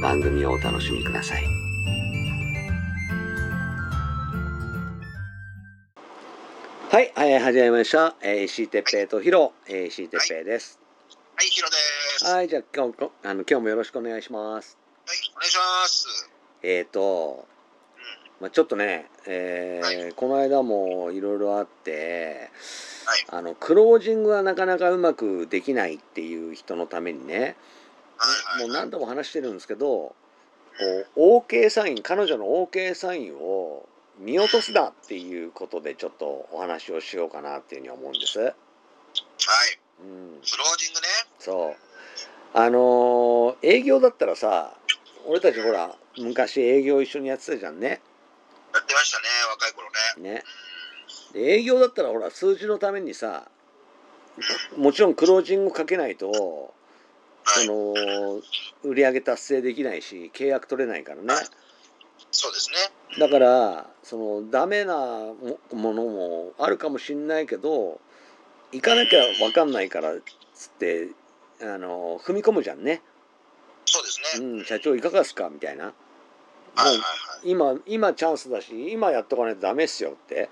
番組をお楽しみください。はい、はい、始めました。えー、石井哲平とヒロ、えー、石井哲平です。はい、ヒロです。はい、じゃあ今日こあの今日もよろしくお願いします。はい、お願いします。えーと、まあ、ちょっとね、えーはこの間もいろいろあって、はいあのクロージングがなかなかうまくできないっていう人のためにね、はい、はい。もう何度も話してるんですけどこう OK サイン彼女の OK サインを見落とすなっていうことでちょっとお話をしようかなっていうふうに思うんです。はい、うん、クロージングね。そうあのー営業だったらさ俺たちほら昔営業一緒にやってたじゃんね。やってましたね、若い頃ね。ねで営業だったらほら数字のためにさもちろんクロージングかけないとはい、その売り上げ達成できないし契約取れないからねそうですね。だからそのダメなもものもあるかもしんないけど行かなきゃ分かんないからっつってあの踏み込むじゃんね、そうですね。うん、社長いかがですかみたいなもはい、はい、うはい。今今チャンスだし今やっとかないとダメっすよって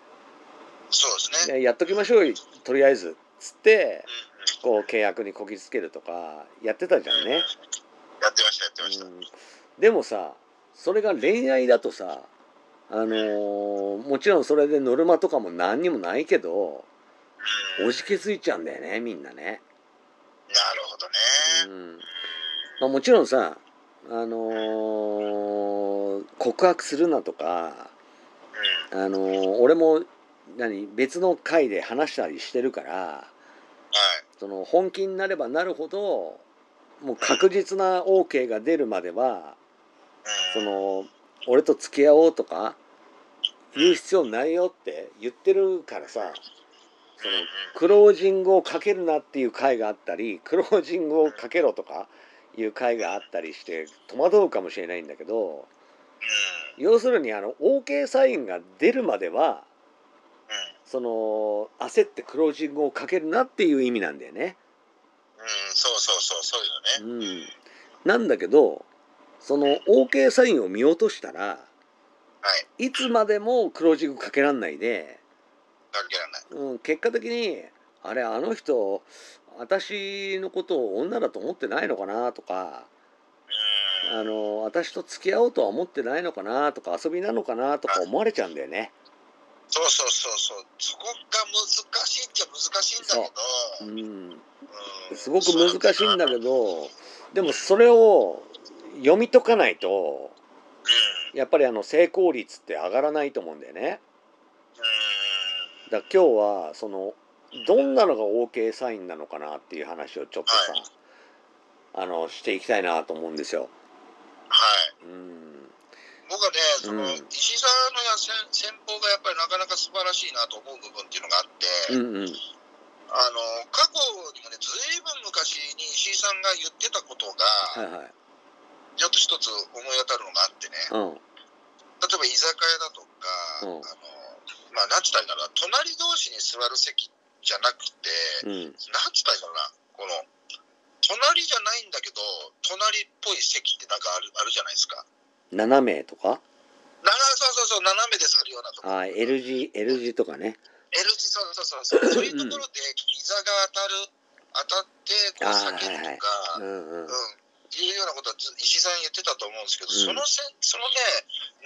そうですね。でやっときましょうよとりあえずっつってうん、うん。こう契約にこぎつけるとかやってたじゃんね、やってました、やってました。うん、でもさそれが恋愛だとさあのーもちろんそれでノルマとかも何にもないけどうん、おじけづいちゃうんだよねみんなね、なるほどね。うんまあ、もちろんさあのー告白するなとか、うん、あのー俺も何別の回で話したりしてるからはい。その本気になればなるほどもう確実な OK が出るまではうん、その俺と付き合おうとか言う必要ないよって言ってるからさそのクロージングをかけるなっていう回があったりクロージングをかけろとかいう回があったりして戸惑うかもしれないんだけど要するにあの OK サインが出るまでは。その焦ってクロージングをかけるなっていう意味なんだよね。うん、そうそうそう、そうよね。うん、なんだけどその OK サインを見落としたらはい。いつまでもクロージングかけらんないで、かけられない。うん、結果的にあれあの人私のことを女だと思ってないのかなとかうん、あの私と付き合おうとは思ってないのかなとか遊びなのかなとか思われちゃうんだよね。そうそうそうそう。そこが難しいっちゃ難しいんだけど。うん、うんすごく難しいんだけどでもそれを読み解かないとうん、やっぱりあの成功率って上がらないと思うんだよね。うん。だ今日はそのどんなのが OK サインなのかなっていう話をちょっとさ、はいあのしていきたいなと思うんですよ。はい。うん、僕はね、その、うん石井さんのや戦戦法がやっぱりなかなか素晴らしいなと思う部分っていうのがあって、うんうん。あの、過去にもね、ずいぶん昔に石井さんが言ってたことが、はいはい。ちょっと一つ思い当たるのがあってね、うん。例えば居酒屋だとか、うん。あの、まあ、なんつったらいいんだろうな、隣同士に座る席じゃなくて、うん。なんつったらいいんだろうな、この、隣じゃないんだけど、隣っぽい席ってなんかあるあるじゃないですか。斜めとか？なそうそうそう、斜めで座るようなところ。あ L 字 L 字とかね L 字、そうそうそうそう。そういうところで膝が当たる、当たって、こう避けるとか、うんうんうん。いうようなことはず石井さん言ってたと思うんですけど、うんそのせそのね、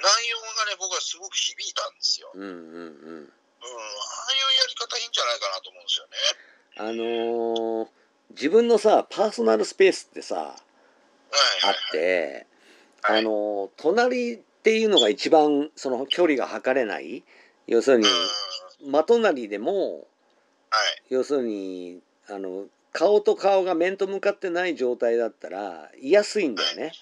内容がね、僕はすごく響いたんですよ。うん、うんうんうん。ああいうやり方いいんじゃないかなと思うんですよね。あのー自分のさ、パーソナルスペースってさ、はいあっはいはい。て、はいあのー隣っていうのが一番その距離が測れない。要するにうん、真隣でもはい。要するにあの顔と顔が面と向かってない状態だったら居やすいんだよね。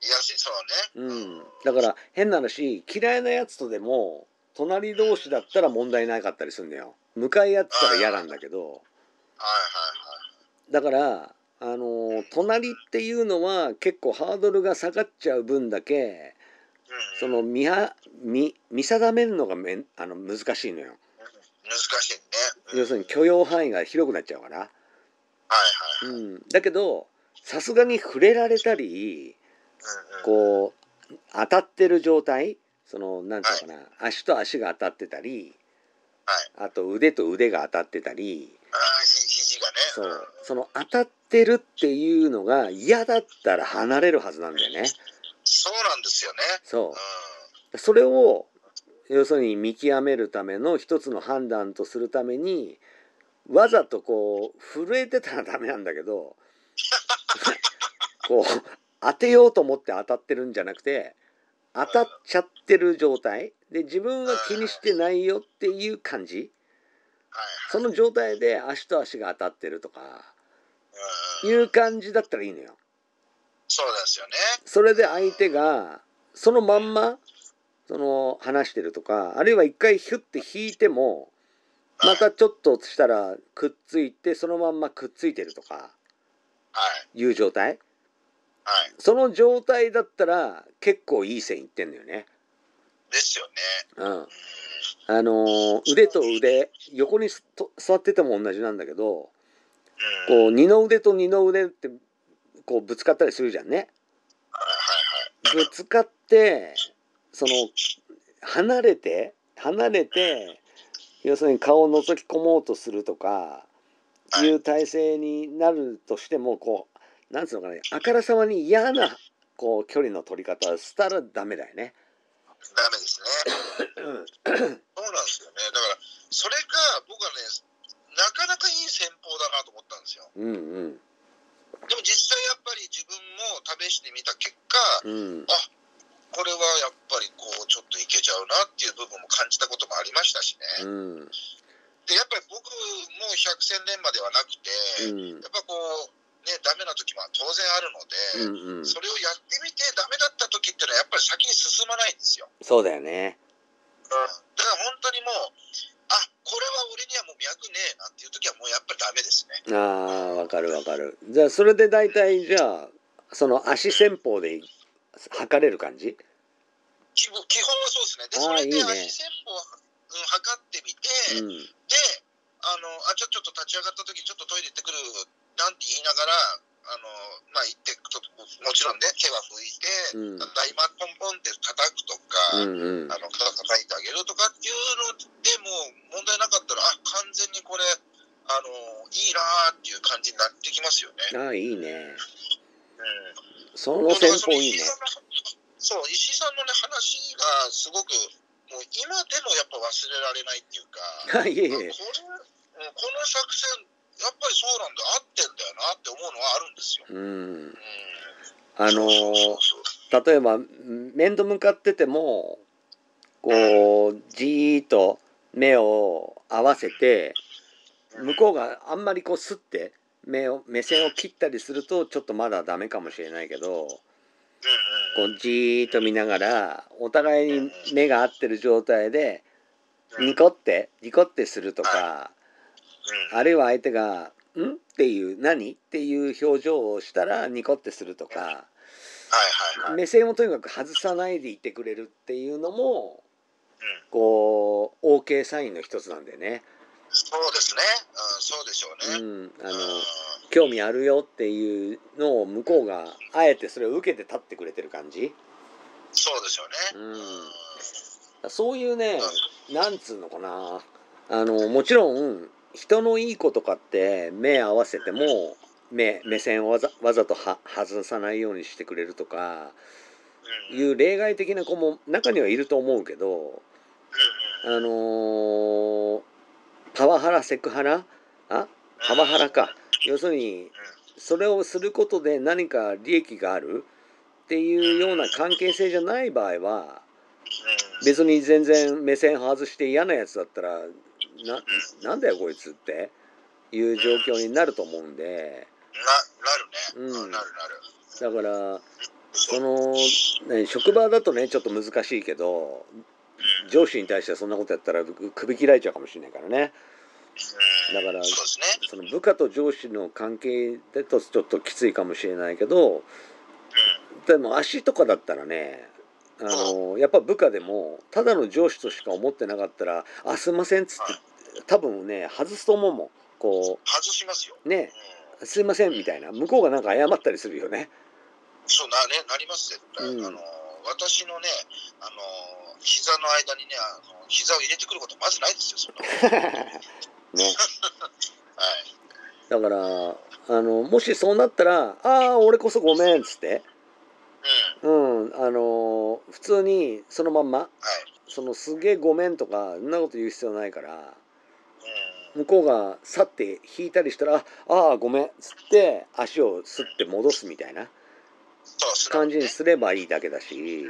い。やし、そうね。うん、だから変な話嫌いなやつとでも隣同士だったら問題なかったりするんだよ。向かい合ってたら嫌なんだけど。はい。はい。だからあの隣っていうのは結構ハードルが下がっちゃう分だけその見は見見定めるのがめんあの難しいのよ。難しいね。うん要するに許容範囲が広くなっちゃうから。はいはいはい。うん、だけどさすがに触れられたりこう当たってる状態そのなんていうのかな、足と足が当たってたり、あと腕と腕が当たってたりあ。そうその当たってるっていうのが嫌だったら離れるはずなんだよね。そうなんですよね。そう。それを要するに見極めるための一つの判断とするためにわざとこう震えてたらダメなんだけど こう当てようと思って当たってるんじゃなくて当たっちゃってる状態。で自分は気にしてないよっていう感じ。はいその状態で足と足が当たってるとかはい。う感じだったらいいのよ。そうですよね。それで相手がそのまんまその話してるとかあるいは一回ヒュッて引いてもまたちょっとしたらくっついてそのまんまくっついてるとかはい。いう状態はい。その状態だったら結構いい線いってんのよね。ですよね。うん、うん。あのー腕と腕横に座ってても同じなんだけどうん。こう二の腕と二の腕ってこうぶつかったりするじゃんね。ぶつかってその離れて離れて要するに顔を覗き込もうとするとかいう体勢になるとしてもこうなんつうのかなあからさまに嫌なこう距離の取り方をしたらダメだよね。ダメですね。そうなんですよね。だから、それが僕はね、なかなかいい戦法だなと思ったんですよ。うんうんでも実際やっぱり自分も試してみた結果、うんこれはやっぱりこうちょっといけちゃうなっていう部分も感じたこともありましたしね。うんで、やっぱり僕も百戦錬磨ではなくて、うんやっぱこう、ね、ダメな時も当然あるので、うんうんそれをやってみてダメだった時っていうのはやっぱり先に進まないんですよ。そうだよね。だから本当にもう、あこれは俺にはもう脈ねえなっていう時はもうやっぱりダメですね。ああわかるわかる。じゃあそれで大体じゃあその足戦法で測れる感じ？基本はそうですね。で、それで足戦法を、うん、測ってみて、うんで、あの、あ、ちょ、ちょっと立ち上がった時ちょっとトイレ行ってくる、なんて言いながら、あの、まあ、行ってくと、もちろんね、手は拭いて、うん大麻ポンポンって叩くとか、うんうんあの、肩叩いてあげるとかっていうのでも問題なかったら、あ、完全にこれ、あの、いいなーっていう感じになってきますよね。ああいいね。うん。その戦法いいねそう、石井さんのね、話がすごく、もう今でもやっぱ忘れられないっていうか、あ いえいえこの作戦、やっぱりそうなんだ、合ってんだよなって思うのはあるんですよ。うん。うん、あのそうそうそう例えば面と向かっててもこうじーっと目を合わせて向こうがあんまりこうスッて目を目線を切ったりするとちょっとまだダメかもしれないけどこうじーっと見ながらお互いに目が合ってる状態でうん。ニコってニコってするとかうんあるいは相手が「ん?」っていう「何?」っていう表情をしたらニコってするとか。目線をとにかく外さないでいてくれるっていうのもうん、こう OK サインの一つなんでね、そうですね、うん、そうでしょうね。うん、あのうん興味あるよっていうのを向こうがあえてそれを受けて立ってくれてる感じ、そうですよね。うん、そういうねなんつうのかなあのもちろん人のいい子とかって目合わせても目目線をわざわざとは外さないようにしてくれるとか。いう例外的な子も中にはいると思うけど。あのーパワハラセクハラあパワハラか要するにそれをすることで何か利益があるっていうような関係性じゃない場合は。別に全然目線外して嫌なやつだったらななんだよこいつっていう状況になると思うんでな、なるね。うんなるなる。だからその、ね、職場だとねちょっと難しいけどうん。上司に対してそんなことやったら首切られちゃうかもしれないからねうんだから。その部下と上司の関係だとちょっときついかもしれないけどでも足とかだったらねあのやっぱ部下でもただの上司としか思ってなかったら「あすいません」っつって多分ね外すと思うもんこ外しますよ。うねうん。「すいません」みたいな向こうがなんか謝ったりするよね。そうなねなります絶対。うんあの私のねあの膝の間にねあの膝を入れてくることまずないですよそんなの。はい。ねだからあのもしそうなったら「ああ俺こそごめん」っつって、うん。うん、あの普通にそのまんまはい。そのすげえごめんとかそんなこと言う必要ないからうん。向こうが去って引いたりしたら「ああごめん」っつって足をすって戻すみたいな感じにすればいいだけだし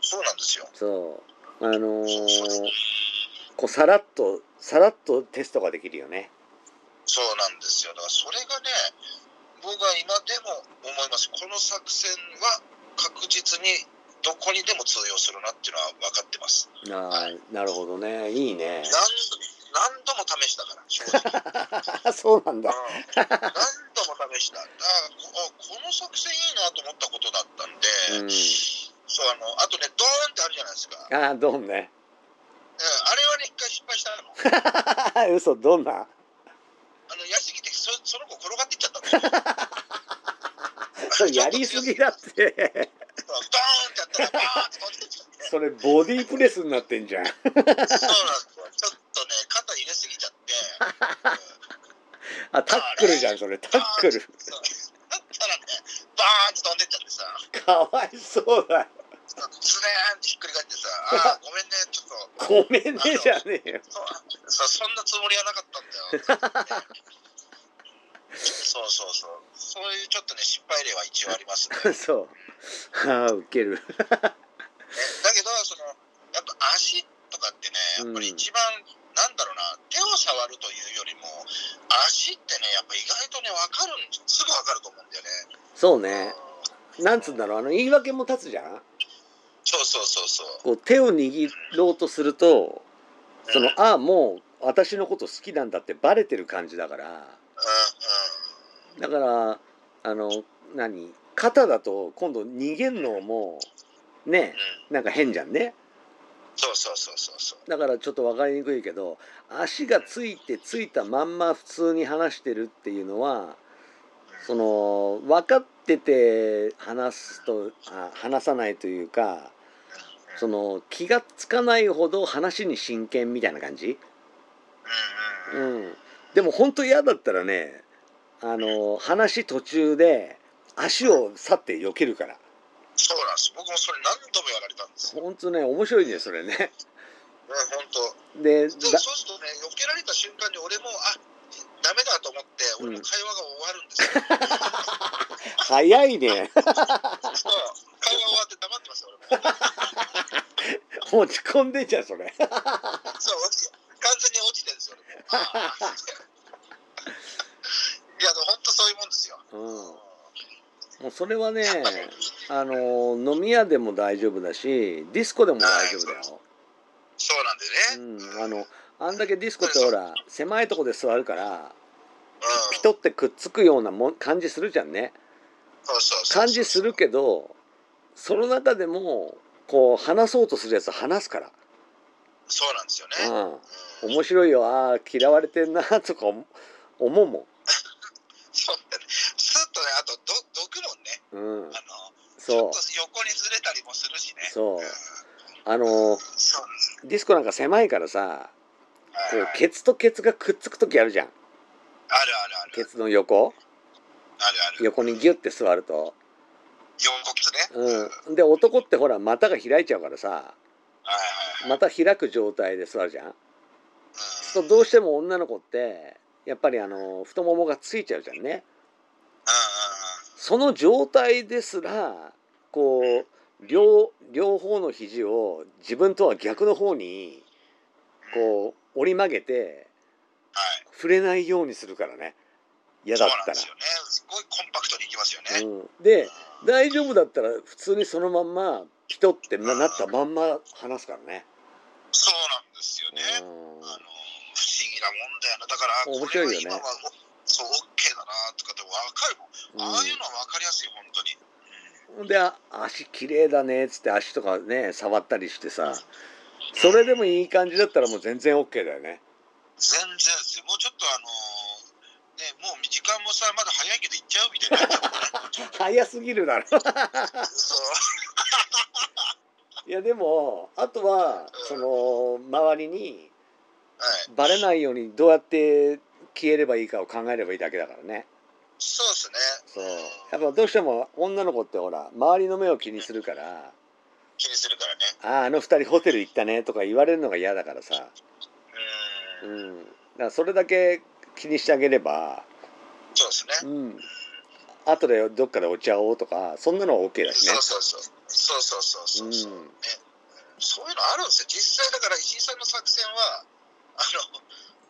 そうなんですよ。そうあのーこうさらっとさらっとテストができるよね。そうなんですよ。だからそれがね、僕は今でも思います。この作戦は確実にどこにでも通用するなっていうのは分かってます。ああなるほどねいいね。何何度も試したから。そうなんだ。うん何度も試した。だからここの作戦いいなと思ったことだったんで、うん、そうあのあとね、ドーンってあるじゃないですか。うん、ああどんね。あれはね、一回失敗したの。嘘どんな？あの、やりすぎてそ、その子転がっていっちゃったんだよ。それやりすぎだって。ドーンってやったら、バーンって飛んでっちゃって。それボディープレスになってんじゃん。そうなんですよ。ちょっとね、肩入れすぎちゃって。あタックルじゃんそれタックル。そうだったらね、バーンって飛んでっちゃってさ、かわいそうだよ。ズレーンってひっくり返ってさ、あーごめんね、ちょっと。ごめんねじゃねえよ。そうそそんなつもりはなかったんだよ。そうそうそう。そういうちょっとね、失敗例は一応ありますね。ね そう。ああウケる。だけど、その、やっぱ足とかってね、やっぱり一番、なんだろうな、手を触るというよりも、足ってね、やっぱ意外とね、わかるん、すぐわかると思うんだよね。そうね。なんつうんだろうあの言い訳も立つじゃん。そうそうそうそう。こう手を握ろうとするとそのうんああもう私のこと好きなんだってバレてる感じだからうだからあの何肩だと今度逃げんのもねんうんうん。なんか変じゃんねそうそうそうそうそう。だからちょっと分かりにくいけど足がついてついたまんま普通に話してるっていうのはその分かってて話すとあ話さないというかその気がつかないほど話に真剣みたいな感じ、うん。でも本当嫌だったらねあの話途中で足を去って避けるからそうなんです。僕もそれ何度もやられたんですよ。本当ね面白いねそれねうん、本当。でで、そうだするとね、避けられた瞬間に俺も、あダメだと思って、俺も会話が終わるんですよ。早いねそう会話終わって黙ってますよ、俺も。落ち込んでんじゃんそれそう、落ち完全に落ちてるんですよ、俺も。いや、でも本当そういうもんですよ。うんうんもうそれはねあの飲み屋でも大丈夫だしディスコでも大丈夫だよ、そうなんでね。うん、あのあんだけディスコってほら狭いとこで座るからうん。ピトってくっつくようなもん感じするじゃんね。そうそう感じするけどその中でもこう話そうとするやつは話すから、そうなんですよね。うん、うん面白いよ。ああ嫌われてんなとか思思うもそうだね。スッとね、あとど、どくもんね。ん、うん、あの、ちょそうっと横にずれたりもするしね。そう。うん。あの。ディスコなんか狭いからさこうケツとケツがくっつく時あるじゃん。あるあるある。ケツの横。あるある。横にギュッて座ると。横骨ね。はいうん。で男ってほら股が開いちゃうからさ。股開く状態で座るじゃん。うん。そうどうしても女の子ってやっぱりあの太ももがついちゃうじゃんねその状態ですらこう両両方の肘を自分とは逆の方に。こう折り曲げてはい。触れないようにするからね嫌だったそうなんですよね。すごいコンパクトにいきますよね。ら。うん、で大丈夫だったら普通にそのまんまピトってななったまんま離すからね。そうなんですよね。うんあの不思議なもんだよな。だから、これは今はおそう、OK だなとかって分かるもん。ああいうのは分かりやすい、本当に。うんほんであ足綺麗だねっつって足とかね触ったりしてさそれでもいい感じだったらもう全然 OK だよね。全然ですよ。もうちょっとあのーね、もう時間もさ、まだ早いけど行っちゃうみたいな。早すぎるだろ。そう。いやでもあとはその周りにはい。バレないようにどうやって消えればいいかを考えればいいだけだからね。そうですね。そううんやっぱどうしても女の子ってほら周りの目を気にするから気にするからね。「あああの二人ホテル行ったね」とか言われるのが嫌だからさ、う。うんん、だからそれだけ気にしてあげれば、そうですね。うん、後でどっかでお茶をとかそんなのは OK だしねそう。そうそう。そうそうそうそうそう、うんね。そういうのあるんですよ。実際だから石井さんの作戦は、あの、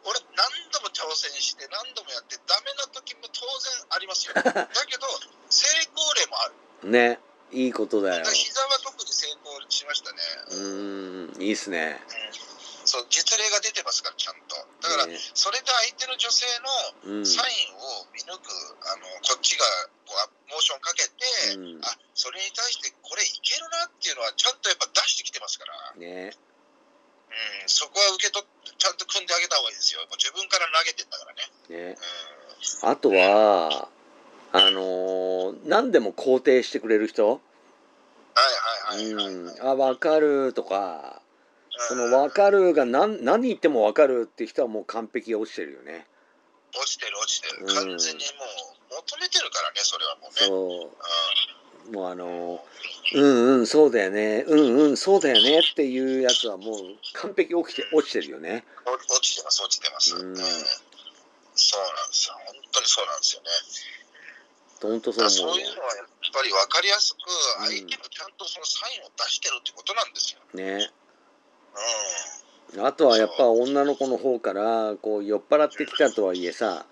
俺何度も挑戦して何度もやってダメな時も当然ありますよ。だけど成功例もある。ねいいことだよ。膝は特に成功しましたね。うんいいっすね。そう実例が出てますからちゃんと。だから、ねそれで相手の女性うんのサインを見抜く、あのこっちがこうモーションかけて、うんあそれに対してこれいけるなっていうのはちゃんとやっぱ出してきてますから、ねうん、そこは受け取ってちゃんと組んであげた方がいいですよ。自分から投げてんだからね。ねうん、あとはあのー何でも肯定してくれる人？はいはいはいはい。うん、あ分かるとかそのうん分かるが何何言っても分かるって人はもう完璧落ちてるよね。落ちてる落ちてる。うん完全にもう求めてるからね、それはもうね。そうもうあのーうんうんそうだよねうんうんそうだよねっていうやつはもう完璧起きて落ちてるよね。うん、落ちてます、落ちてます。うんうんそうなんですよ。本当にそうなんですよね。本当そう思うそういうのはやっぱり分かりやすく、うん相手もちゃんとそのサインを出してるってことなんですよ。ね。うあとはやっぱ女の子の方からこう酔っ払ってきたとはいえさ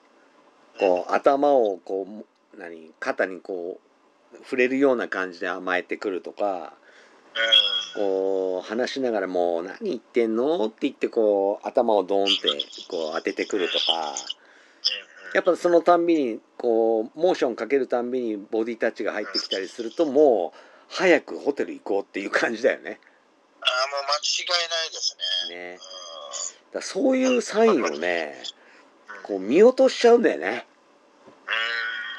こう頭をこうも何肩にこう触れるような感じで甘えてくるとか。こう話しながらもう何言ってんの？って言ってこう頭をドーンってこう当ててくるとかやっぱそのたんびにこうモーションかけるたんびにボディタッチが入ってきたりするともう早くホテル行こうっていう感じだよね。ああ、もう間違いないですね。ねうだそういうサインをねこう見落としちゃうんだよね。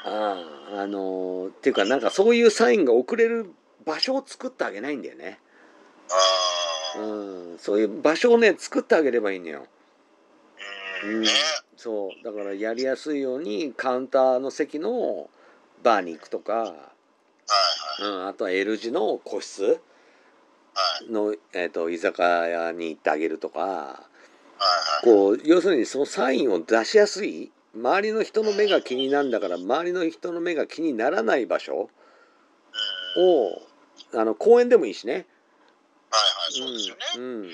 あああのーっていうかなんかそういうサインが送れる場所を作ってあげないんだよね。ああ。うん、そういう場所をね作ってあげればいいのよ。うん。ね。そうだからやりやすいようにカウンターの席のバーに行くとか。うん、あとは L 字の個室はい。の、えー、と居酒屋に行ってあげるとか。こう要するにそのサインを出しやすい周りの人の目が気になるんだから周りの人の目が気にならない場所うん。をあの公園でもいいしね。はいはい、そうですよね。うんうん、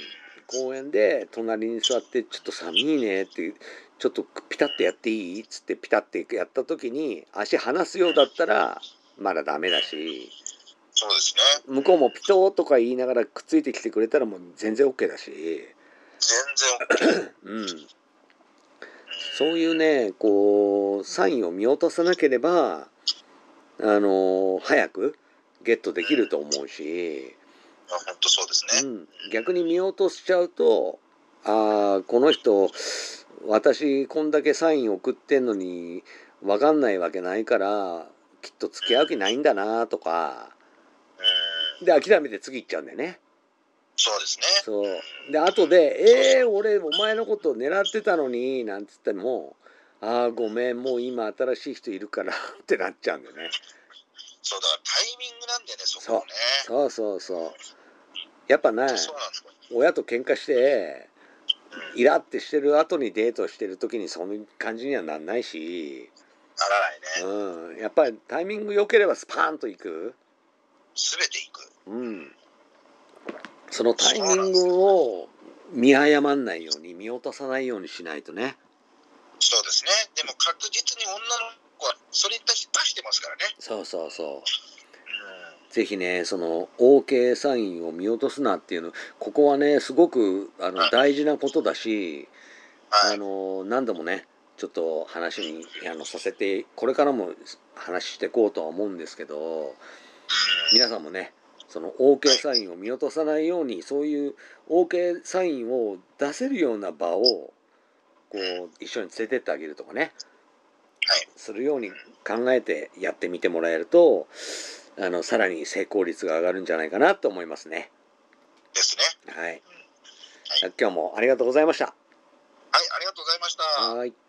公園で隣に座って「ちょっと寒いね」って「ちょっとピタッとやっていい?」っつってピタッてやった時に足離すようだったらまだダメだしそうですね。向こうもピトーとか言いながらくっついてきてくれたらもう全然 OK だし、全然 OK。うん、そういうねこうサインを見落とさなければあの早くゲットできると思うし。本当そうですね。うん、逆に見落としちゃうとああこの人私こんだけサイン送ってんのに分かんないわけないからきっと付き合う気ないんだなとかうん。で諦めて次行っちゃうんだよね。そうですね。そう。で後で「えー、俺お前のこと狙ってたのに」なんつってもああごめんもう今新しい人いるから ってなっちゃうんだよね。そうだからタイミングなんだよねそこもね。そうそうそう。やっぱねそうなんですよ。親と喧嘩してイラってしてる後にデートしてる時にそういう感じにはなんないし、ならないね。うん、やっぱりタイミング良ければスパーンといく、全ていく。うん、そのタイミングを見誤んないように見落とさないようにしないとね。そうですね。でも確実に女の子はそれに対して出してますからね。そうそうそう。うん。ぜひねその OK サインを見落とすなっていうのここはねすごくあのはい。大事なことだしはい。あの何度もねちょっと話にあのさせてこれからも話していこうとは思うんですけどうん。皆さんもねその OK サインを見落とさないようにそういう OK サインを出せるような場をこう一緒に連れてってあげるとかね。はい。するように考えてやってみてもらえるとあのさらに成功率が上がるんじゃないかなと思いますね。ですね。はい、はい。今日もありがとうございました。はいありがとうございました。はい